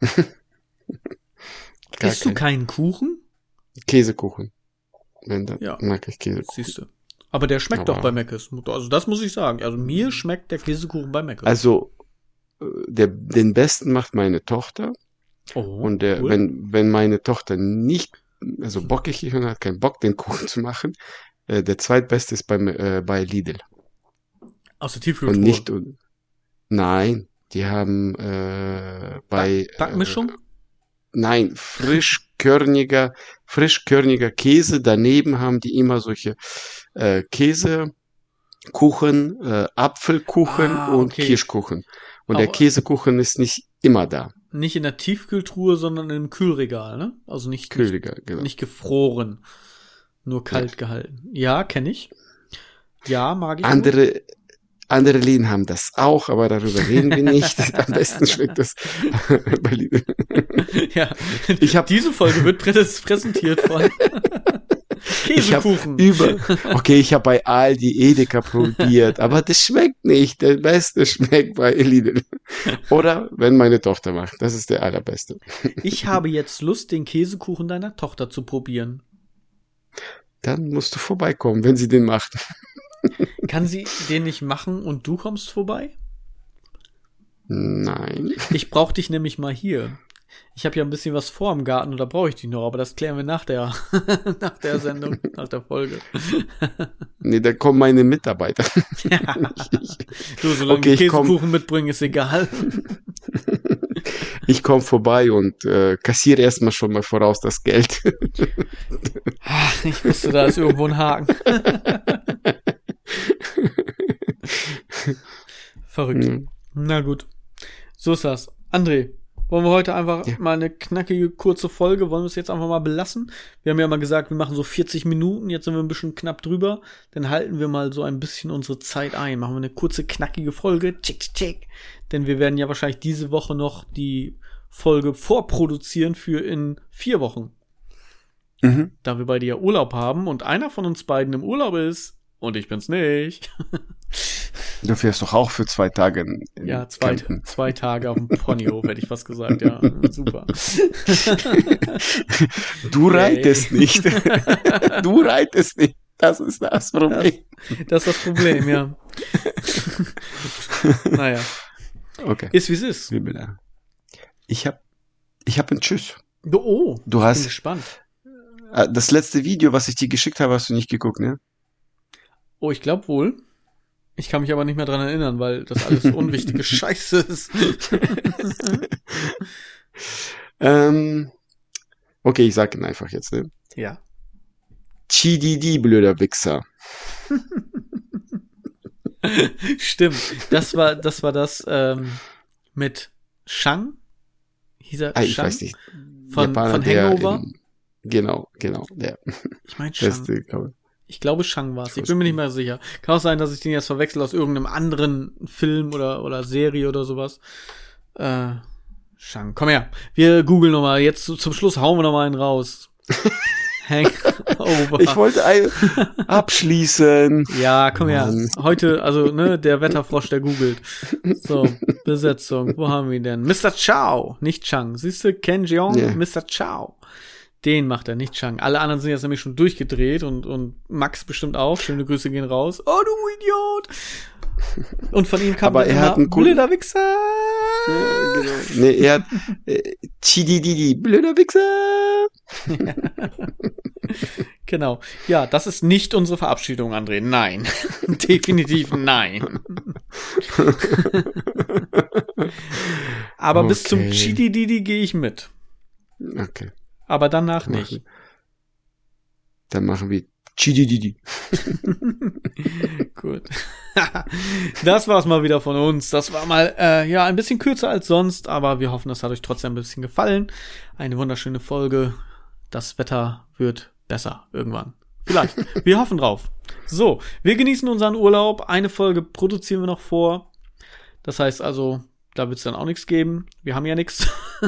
Gar Isst kein. du keinen Kuchen? Käsekuchen. Wenn dann ja. mag ich Käsekuchen. Siehst du. Aber der schmeckt Aber doch bei Mc's. Also das muss ich sagen. Also mir schmeckt der Käsekuchen bei Mc's. Also äh, der, den besten macht meine Tochter. Oh, und der, cool. wenn, wenn meine Tochter nicht, also bockig ist und hat keinen Bock, den Kuchen zu machen, äh, der zweitbeste ist bei, äh, bei Lidl. Aus der Tiefkühltruhe? Und nicht, und, nein, die haben äh, bei... Backmischung? Äh, nein, frischkörniger, frischkörniger Käse. Daneben haben die immer solche äh, Käsekuchen, äh, Apfelkuchen ah, okay. und Kirschkuchen. Und Auch, der Käsekuchen ist nicht immer da. Nicht in der Tiefkühltruhe, sondern im Kühlregal, ne? Also nicht, Kühlregal, nicht, genau. nicht gefroren. Nur kalt ja. gehalten. Ja, kenne ich. Ja, mag ich. Andere, Andere Läden haben das auch, aber darüber reden wir nicht. Am besten schmeckt das bei Lidl. Ja, ich hab, diese Folge wird präsentiert von Käsekuchen. Ich über, okay, ich habe bei Aldi Edeka probiert, aber das schmeckt nicht. Der beste schmeckt bei Lidl. Oder wenn meine Tochter macht. Das ist der allerbeste. Ich habe jetzt Lust, den Käsekuchen deiner Tochter zu probieren. Dann musst du vorbeikommen, wenn sie den macht. Kann sie den nicht machen und du kommst vorbei? Nein. Ich brauch dich nämlich mal hier. Ich habe ja ein bisschen was vor im Garten oder brauche ich die noch, aber das klären wir nach der, nach der Sendung, nach der Folge. nee, da kommen meine Mitarbeiter. ja. Du, solange okay, die Käsekuchen komm... mitbringen, ist egal. ich komme vorbei und äh, kassiere erstmal schon mal voraus das Geld. Ach, ich wusste, da ist irgendwo ein Haken. Verrückt. Mhm. Na gut. So ist das. André, wollen wir heute einfach ja. mal eine knackige, kurze Folge, wollen wir es jetzt einfach mal belassen? Wir haben ja mal gesagt, wir machen so 40 Minuten, jetzt sind wir ein bisschen knapp drüber. Dann halten wir mal so ein bisschen unsere Zeit ein. Machen wir eine kurze, knackige Folge. Check, check. Denn wir werden ja wahrscheinlich diese Woche noch die Folge vorproduzieren für in vier Wochen. Mhm. Da wir beide ja Urlaub haben und einer von uns beiden im Urlaub ist und ich bin's nicht. Du fährst doch auch für zwei Tage. In, in ja, zwei, zwei Tage auf dem Ponyo, hätte ich was gesagt. Ja, super. du reitest hey. nicht. Du reitest nicht. Das ist das Problem. Das, das ist das Problem, ja. naja. Okay. Ist wie es ist. Ich hab, ich hab ein Tschüss. Oh, du hast. Bin gespannt. Äh, das letzte Video, was ich dir geschickt habe, hast du nicht geguckt, ne? Oh, ich glaube wohl. Ich kann mich aber nicht mehr dran erinnern, weil das alles unwichtige Scheiße ist. ähm, okay, ich sag ihn einfach jetzt, ne? Ja. Chididi, blöder Wichser. Stimmt. Das war, das war das ähm, mit Shang. Hieß er ah, ich Shang? weiß nicht. Von, Japaner, von Hangover. In, genau, genau. Der ich meine Shang. Beste, glaube ich glaube, Shang war es. Ich bin mir nicht mehr sicher. Kann auch sein, dass ich den jetzt verwechsel aus irgendeinem anderen Film oder, oder Serie oder sowas. Äh, Shang. Komm her. Wir googeln nochmal. Jetzt zum Schluss hauen wir nochmal einen raus. Hangover. Ich wollte ein abschließen. Ja, komm her. Heute, also, ne, der Wetterfrosch, der googelt. So, Besetzung. Wo haben wir ihn denn? Mr. Chow, nicht Chang. Siehst du, Ken Jeong, yeah. Mr. Chow. Den macht er, nicht Chang. Alle anderen sind jetzt nämlich schon durchgedreht und, und Max bestimmt auch. Schöne Grüße gehen raus. Oh, du Idiot! Und von ihm kam Aber er hat einen blöder Wichser. Ja, genau. Nee, er hat äh, Chidididi, blöder Wichser. genau. Ja, das ist nicht unsere Verabschiedung, André. Nein. Definitiv nein. Aber okay. bis zum Chidididi gehe ich mit. Okay aber danach nicht. Dann machen wir Chidididi. Gut. das war's mal wieder von uns. Das war mal äh, ja ein bisschen kürzer als sonst, aber wir hoffen, das hat euch trotzdem ein bisschen gefallen. Eine wunderschöne Folge. Das Wetter wird besser irgendwann. Vielleicht. Wir hoffen drauf. So, wir genießen unseren Urlaub. Eine Folge produzieren wir noch vor. Das heißt also, da wird es dann auch nichts geben. Wir haben ja nichts.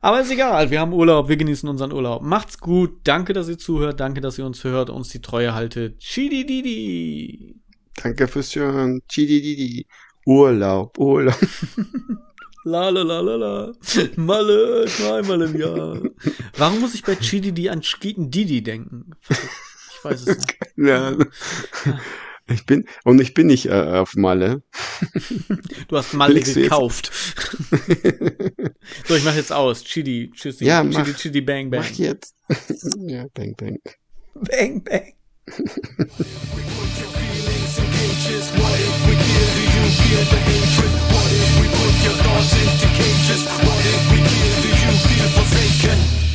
Aber ist egal. Wir haben Urlaub. Wir genießen unseren Urlaub. Macht's gut. Danke, dass ihr zuhört. Danke, dass ihr uns hört. Uns die Treue haltet. Chidididi. Danke fürs Hören. Chidididi. Urlaub, Urlaub. La la la la la. Malle, einmal im Jahr. Warum muss ich bei Chididi an Schieten Didi denken? Ich weiß es nicht. Ja. Ich bin, und ich bin nicht äh, auf Malle. Du hast Malle gekauft. so, ich mach jetzt aus. Chidi, Tschüssi. Ja, mach, Chidi, Chidi, Bang, Bang. Mach jetzt. ja, Bang, Bang. Bang, Bang. What if we